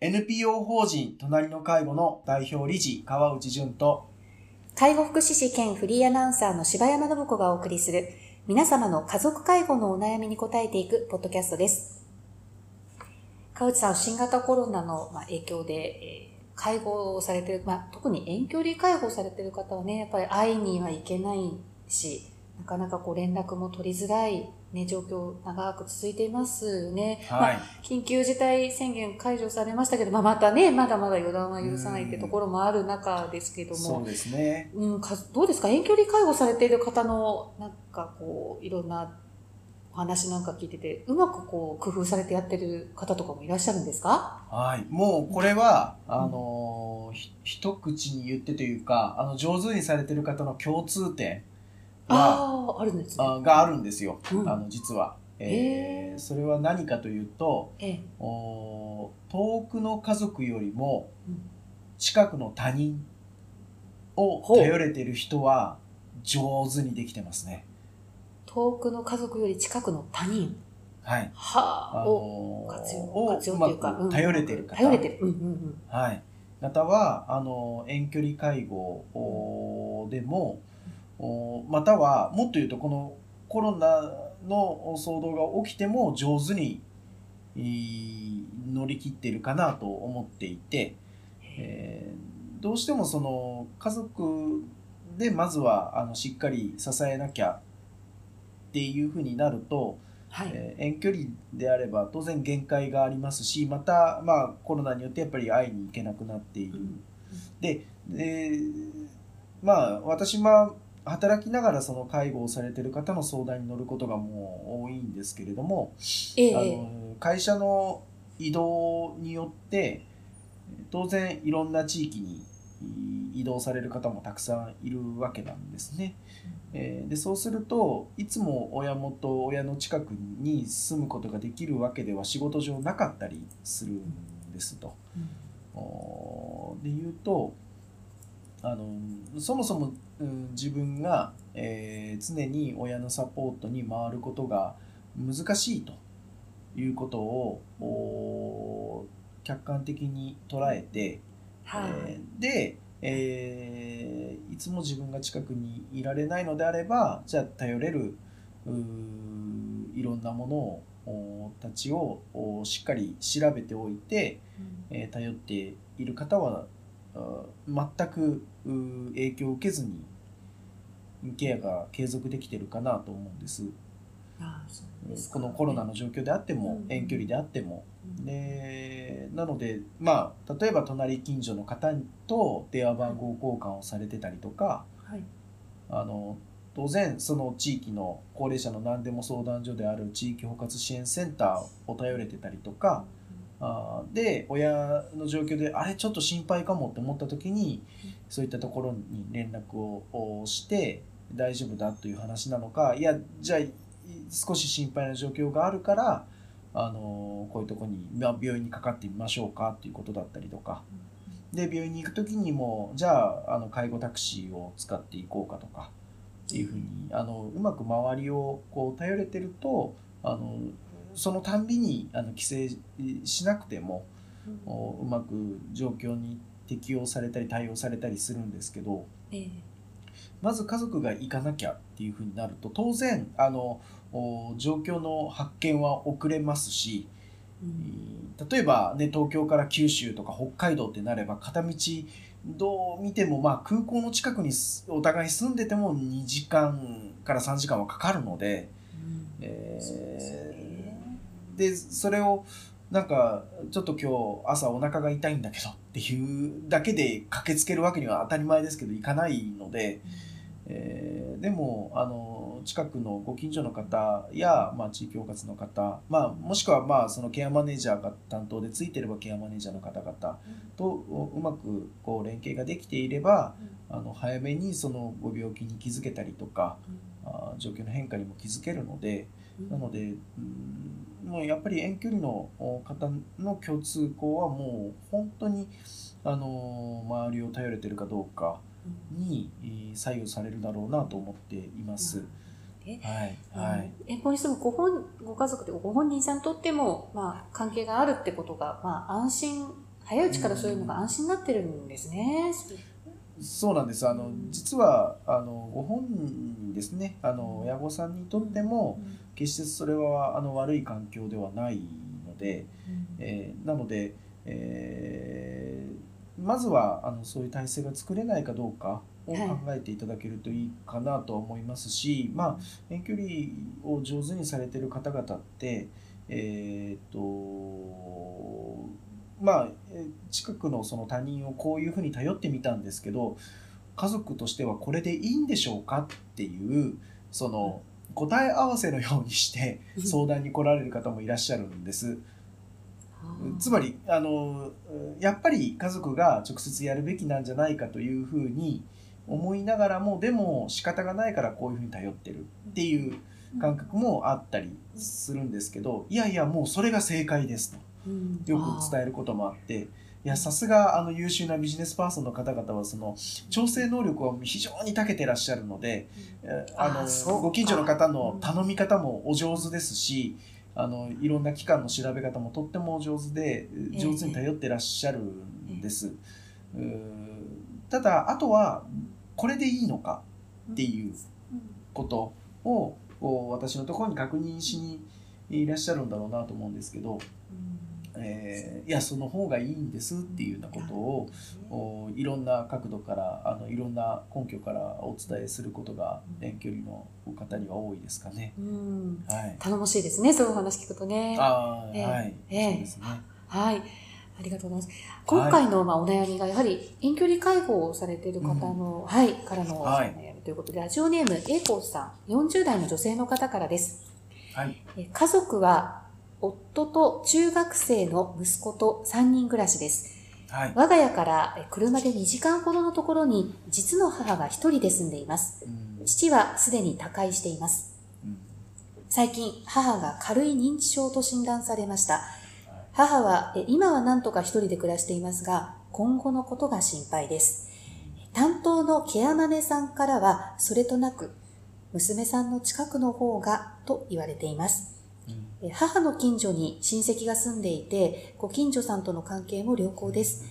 NPO 法人隣の介護の代表理事川内淳と介護福祉士兼フリーアナウンサーの柴山信子がお送りする皆様の家族介護のお悩みに答えていくポッドキャストです。川内さん、新型コロナの影響で、介護をされてる、まあ、特に遠距離介護されてる方はね、やっぱり会いには行けないし、なかなかこう連絡も取りづらいね、状況長く続いていますね。はい、まあ、緊急事態宣言解除されましたけど、まあ、またね、まだまだ予断は許さないってところもある中ですけども。そうですね。うん、かどうですか？遠距離介護されている方の、なんかこう、いろんなお話なんか聞いてて、うまくこう、工夫されてやってる方とかもいらっしゃるんですか？はい。もう、これは、あの、一口に言ってというか、あの、上手にされてる方の共通点。はああるんですね、があるんですよ、うん、あの実は。えー、それは何かというと、えお遠くの家族よりも近くの他人を頼れてる人は上手にできてますね。遠くの家族より近くの他人はい。はあ、あのー、活用活用というか、頼れてる方。頼れてる。うんうんうん、はい。方は、あの、遠距離介護でも、またはもっと言うとこのコロナの騒動が起きても上手に乗り切っているかなと思っていて、えー、どうしてもその家族でまずはあのしっかり支えなきゃっていうふうになると、はい、えー、遠距離であれば当然限界がありますしまた、まあ、コロナによってやっぱり会いに行けなくなっている。うん、ででまあ私は働きながらその介護をされてる方の相談に乗ることがもう多いんですけれども、えあの会社の移動によって当然いろんな地域に移動される方もたくさんいるわけなんですね。えー、でそうするといつも親元親の近くに住むことができるわけでは仕事上なかったりするんですと。うん、で言うとあのそもそも、うん、自分が、えー、常に親のサポートに回ることが難しいということを客観的に捉えて、はい、えー、で、えー、いつも自分が近くにいられないのであればじゃあ頼れるいろんなものをたちをしっかり調べておいて、うん、えー、頼っている方は全く影響を受けずにケアが継続できてるかなと思うんです。ああそうですこのコロナの状況であっても、うん、遠距離であっても、うん、でなのでまあ例えば隣近所の方と電話番号交換をされてたりとか、はい、あの当然その地域の高齢者の何でも相談所である地域包括支援センターを頼れてたりとか、あで親の状況であれちょっと心配かもって思った時にそういったところに連絡をして大丈夫だという話なのかいやじゃあ少し心配な状況があるからあのこういうとこに、ま、病院にかかってみましょうかっていうことだったりとか。で病院に行く時にもじゃああの介護タクシーを使っていこうかとかっていうふうにあのうまく周りをこう頼れてるとあのそのたんびにあの規制しなくても、うん、うまく状況に適用されたり対応されたりするんですけど、えー、まず家族が行かなきゃっていうふうになると当然あの状況の発見は遅れますし、うん、例えば、ね、東京から九州とか北海道ってなれば片道どう見ても、まあ、空港の近くにお互い住んでても2時間から3時間はかかるので、うん、えーでそれをなんかちょっと今日朝お腹が痛いんだけどっていうだけで駆けつけるわけには当たり前ですけど行かないので、えー、でもあの近くのご近所の方や、まあ、地域包括の方、まあ、もしくはまあそのケアマネージャーが担当でついてればケアマネージャーの方々とうまくこう連携ができていれば、あの早めにそのご病気に気づけたりとか、あ状況の変化にも気づけるので。なので、うん、もうやっぱり遠距離の方の共通項はもう本当にあの周りを頼れてるかどうかに左右されるだろうなと思っています。はいはい、遠方に住むご本ご家族でご本人さんにとっても、まあ、関係があるってことが、まあ、安心早いうちからそういうのが安心になってるんですね。そうなんです。あの実はあのご本人ですね。あの親御さんにとっても決してそれはあの悪い環境ではないので、えー、なので、えー、まずはあのそういう体制が作れないかどうかを考えていただけるといいかなと思いますし、はい、まあ遠距離を上手にされてる方々ってえー、っとまあ近くのその他人をこういうふうに頼ってみたんですけど家族としてはこれでいいんでしょうかっていうその答え合わせのようにして相談に来られる方もいらっしゃるんです。つまりあのやっぱり家族が直接やるべきなんじゃないかというふうに思いながらもでも仕方がないからこういうふうに頼ってるっていう感覚もあったりするんですけどいやいやもうそれが正解ですと。よく伝えることもあっていやさすがあの優秀なビジネスパーソンの方々はその調整能力は非常に長けてらっしゃるので、あのご近所の方の頼み方もお上手ですし、あのいろんな機関の調べ方もとってもお上手で上手に頼ってらっしゃるんです。ただあとはこれでいいのかっていうことを私のところに確認しにいらっしゃるんだろうなと思うんですけど、えー、いやその方がいいんですっていうようなことを、おいろんな角度からあのいろんな根拠からお伝えすることが遠距離の方には多いですかね。うん。はい、頼もしいですねそういうお話聞くとね。あえー、はい、えー、そうですね。はい。ありがとうございます。今回のまあお悩みがやはり遠距離介護をされている方の、うん、はい、からのお悩みということで、ラジオネーム A コーさん、40代の女性の方からです。はい、家族は夫と中学生の息子と3人暮らしです。はい、我が家から車で2時間ほどのところに実の母が1人で住んでいます。父はすでに他界しています。最近、母が軽い認知症と診断されました。母は今は何とか一人で暮らしていますが、今後のことが心配です。担当のケアマネさんからは、それとなく、娘さんの近くの方がと言われています。母の近所に親戚が住んでいて、ご近所さんとの関係も良好です。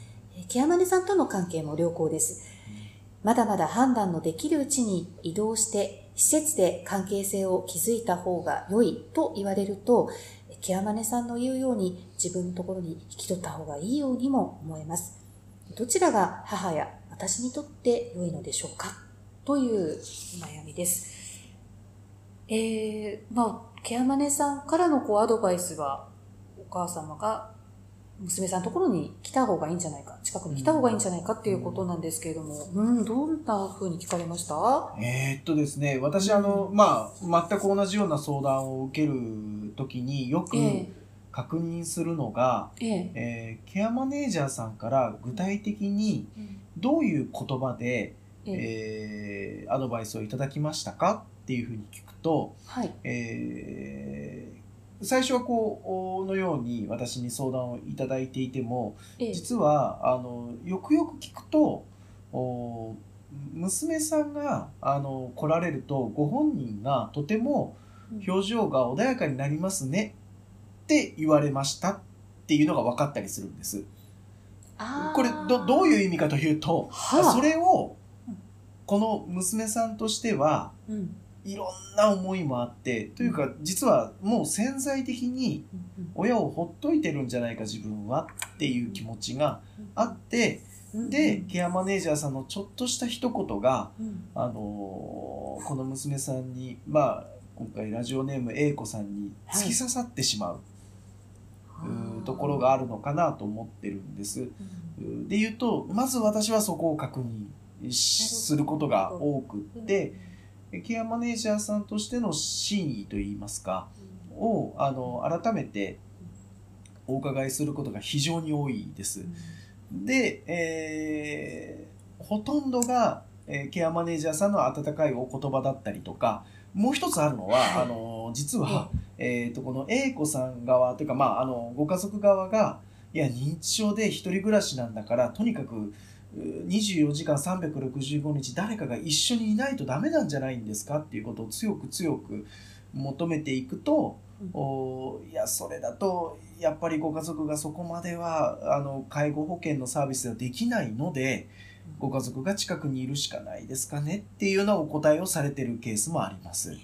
ケアマネさんとの関係も良好です。まだまだ判断のできるうちに移動して施設で関係性を築いた方が良いと言われると、ケアマネさんの言うように自分のところに引き取った方がいいようにも思えます。どちらが母や私にとって良いのでしょうかというお悩みです。えー、まあ、ケアマネさんからのこうアドバイスは、お母様が娘さんのところに来た方がいいんじゃないか、近くに来た方がいいんじゃないかっていうことなんですけれども、うん、うん、どんな風に聞かれました？えー、っとですね、私、あの、まあ、全く同じような相談を受けるときによく確認するのが、えー、えー、ケアマネージャーさんから具体的にどういう言葉で、えー、えー、アドバイスをいただきましたか？っていうふうに聞くと、はい、えー、最初はこうのように私に相談をいただいていても、ええ、実はあのよくよく聞くとお娘さんがあの来られるとご本人がとても表情が穏やかになりますねって言われましたっていうのが分かったりするんです。これどどういう意味かというと、はあ、それをこの娘さんとしては、うんいろんな思いもあってというか実はもう潜在的に親をほっといてるんじゃないか自分はっていう気持ちがあってでケアマネージャーさんのちょっとした一言が、あのこの娘さんにまあ今回ラジオネーム A 子さんに突き刺さってしまう。うところがあるのかなと思ってるんです。で言うとまず私はそこを確認することが多くってケアマネージャーさんとしての真意といいますか、をあの改めてお伺いすることが非常に多いです。で、えー、ほとんどが、えー、ケアマネージャーさんの温かいお言葉だったりとか、もう一つあるのは、はい、あの実は、えーと、この A 子さん側というか、まあ、あのご家族側がいや認知症で一人暮らしなんだからとにかく24時間365日誰かが一緒にいないとダメなんじゃないんですかっていうことを強く強く求めていくとおいやそれだとやっぱりご家族がそこまではあの介護保険のサービスではできないのでご家族が近くにいるしかないですかねっていうようなお答えをされてるケースもあります。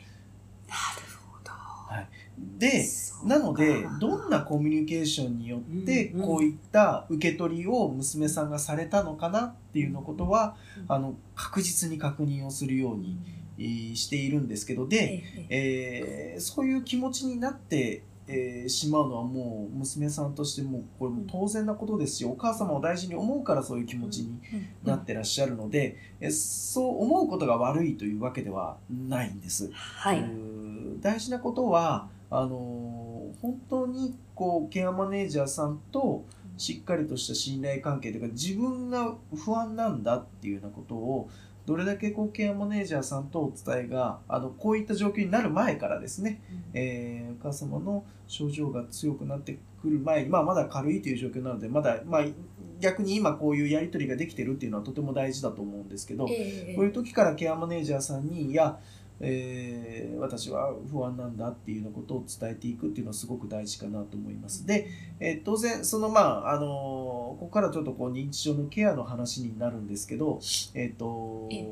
でなのでかどんなコミュニケーションによってこういった受け取りを娘さんがされたのかなっていうのことはうんあの確実に確認をするようにえーしているんですけどで、えええーそういう気持ちになって、えーしまうのはもう娘さんとしてもこれも当然なことですしお母様を大事に思うからそういう気持ちになってらっしゃるので、えそう思うことが悪いというわけではないんです。はい。大事なことはあのー本当にこうケアマネージャーさんとしっかりとした信頼関係というか自分が不安なんだっていうようなことをどれだけこうケアマネージャーさんとお伝えがあのこういった状況になる前からですね、えーお母様の症状が強くなってくる前に、まあ、まだ軽いという状況なのでまだ、まあ、逆に今こういうやり取りができてるっていうのはとても大事だと思うんですけど、ええ。こういう時からケアマネージャーさんに、いや、えー私は不安なんだっていうようなことを伝えていくっていうのはすごく大事かなと思います。で、えー当然、そのまあ、あのーここからちょっとこう認知症のケアの話になるんですけど、えっ、とえ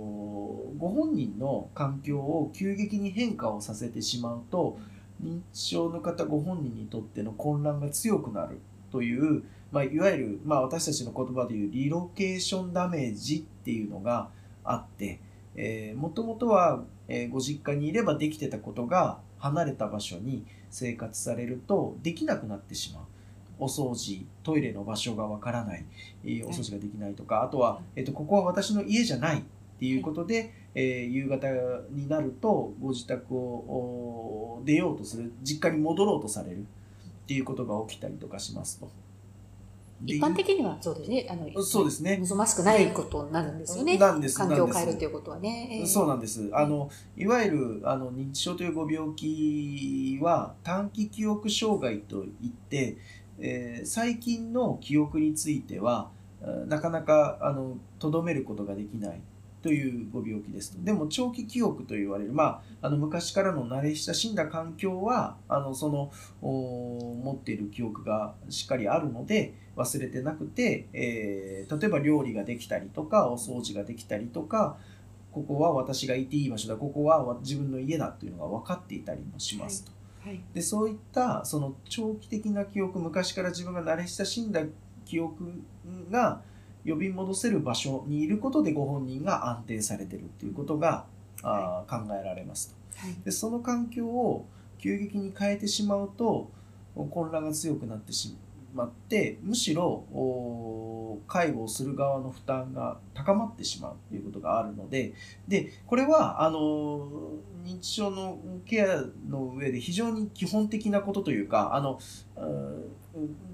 ご本人の環境を急激に変化をさせてしまうと、認知症の方ご本人にとっての混乱が強くなるという、まあ、いわゆる、まあ、私たちの言葉でいうリロケーションダメージっていうのがあって、えー、もともとは、えーご実家にいればできてたことが離れた場所に生活されるとできなくなってしまう。お掃除、トイレの場所がわからない、えーお掃除ができないとか、あとは、えっと、ここは私の家じゃないっていうことで、えー夕方になるとご自宅をお出ようとする、実家に戻ろうとされるっていうことが起きたりとかしますと。で一般的にはそうですね。あの、そうですね。望ましくないことになるんですよね。なんです環境を変えるということはね。ええそうなんです。あの、いわゆる、あの、認知症というご病気は、短期記憶障害といって、えー最近の記憶については、あなかなか、あの、とどめることができないというご病気ですと。でも、長期記憶と言われる、まあ、あの、昔からの慣れ親しんだ環境は、あの、その、お持っている記憶がしっかりあるので、忘れてなくて、えー例えば料理ができたりとか、お掃除ができたりとか、ここは私がいていい場所だ、ここは自分の家だというのが分かっていたりもしますと。はい。でそういったその長期的な記憶、昔から自分が慣れ親しんだ記憶が呼び戻せる場所にいることでご本人が安定されてるっていうことが、あー考えられますと。はい。でその環境を急激に変えてしまうと混乱が強くなってしまってむしろお介護をする側の負担が高まってしまうということがあるのででこれはあの認知症のケアの上で非常に基本的なことというかあのうん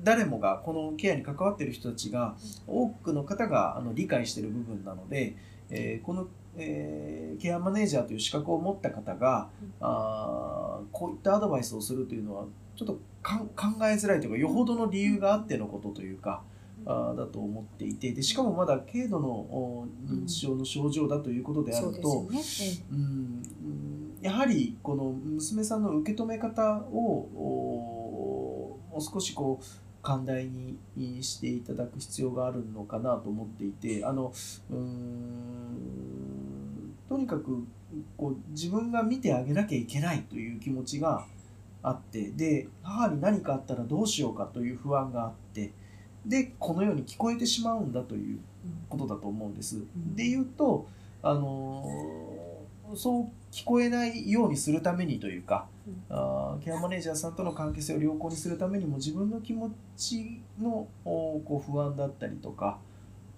誰もがこのケアに関わっている人たちが多くの方があの理解している部分なので、えーこの、えーケアマネージャーという資格を持った方が、あーこういったアドバイスをするというのはちょっとかん考えづらいというかよほどの理由があってのことというか、あーだと思っていてでしかもまだ軽度のお認知症の症状だということであると、ね。うんうんやはりこの娘さんの受け止め方をおもう少しこう寛大にしていただく必要があるのかなと思っていてあのうーんとにかくこう自分が見てあげなきゃいけないという気持ちがあってで母に何かあったらどうしようかという不安があってでこのように聞こえてしまうんだということだと思うんです。んで言うと、あのーそう聞こえないようにするためにというか、あーケアマネージャーさんとの関係性を良好にするためにも自分の気持ちのおこう不安だったりとか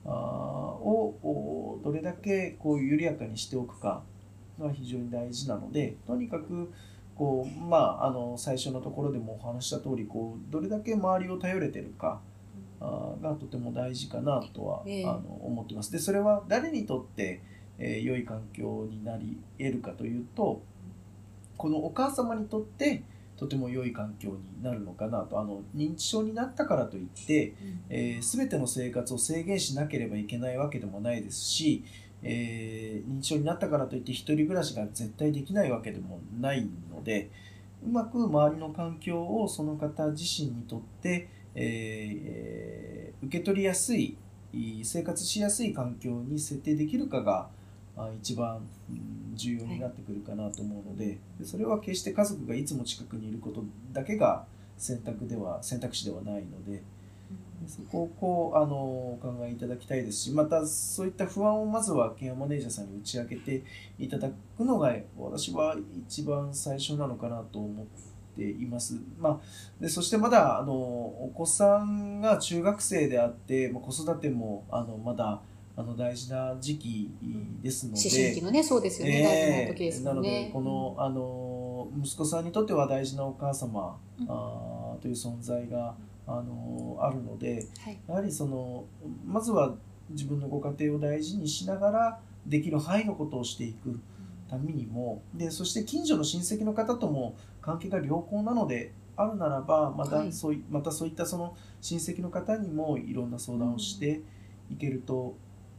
あーをおどれだけこう緩やかにしておくかが非常に大事なのでとにかくこう、まあ、あの最初のところでもお話した通りこうどれだけ周りを頼れてるかあーがとても大事かなとは、ええ。あの思ってます。でそれは誰にとって、えー良い環境になり得るかというとこのお母様にとってとても良い環境になるのかなと。あの認知症になったからといって、えー、全ての生活を制限しなければいけないわけでもないですし、えー認知症になったからといって一人暮らしが絶対できないわけでもないので、うまく周りの環境をその方自身にとって、えー受け取りやすい生活しやすい環境に設定できるかがあ一番うん重要になってくるかなと思うのででそれは決して家族がいつも近くにいることだけが選択では選択肢ではないので。そこをこうあのお考えいただきたいですしまたそういった不安をまずはケアマネージャーさんに打ち明けていただくのが私は一番最初なのかなと思っています。まあ、でそしてまだあのお子さんが中学生であって、まあ、子育てもあのまだあの大事な時期ですので。思春期のね、そうですよね、大事な時ですなので。このあの息子さんにとっては大事なお母様、うんあーという存在があのあるのではい。やはりそのまずは自分のご家庭を大事にしながらできる範囲のことをしていくためにもでそして近所の親戚の方とも関係が良好なのであるならばまはいたそうい,、またそういったその親戚の方にもいろんな相談をしていけると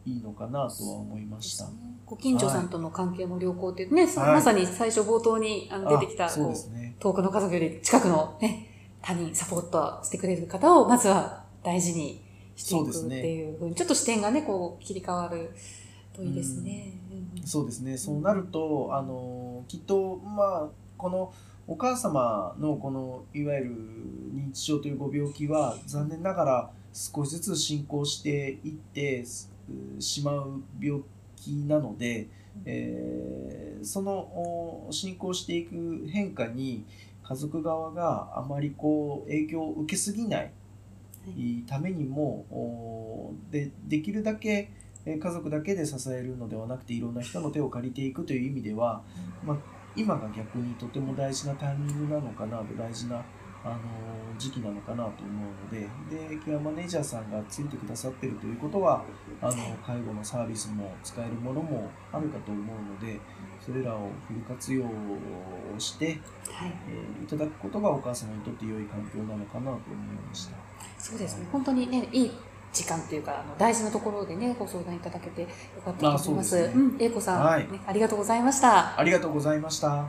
いいのかなとは思いました。ご近所さんとの関係も良好っていうね、はいまさに最初冒頭にあの出てきた、ね。遠くの家族より近くのね、他人サポートしてくれる方をまずは大事にしていくっていうふうに、ちょっと視点がね、こう切り替わるといいですね。うんそうですね。そうなると、あのきっとまあこのお母様のこのいわゆる認知症というご病気は残念ながら少しずつ進行していってすしまう病気なので、えーそのお進行していく変化に家族側があまりこう影響を受けすぎないためにもおでできるだけえー家族だけで支えるのではなくていろんな人の手を借りていくという意味では、まあ、今が逆にとても大事なタイミングなのかなと大事な、あのー時期なのかなと思うのででケアマネージャーさんがついてくださってるということはあの介護のサービスも使えるものもあるかと思うのでそれらをフル活用して、はい。えーいただくことがお母様にとって良い環境なのかなと思いました。そうですね。本当にね、いい時間というか、あの大事なところでね、ご相談いただけてよかったと思います。あそうですねうん、英子さん、はいね、ありがとうございました。ありがとうございました。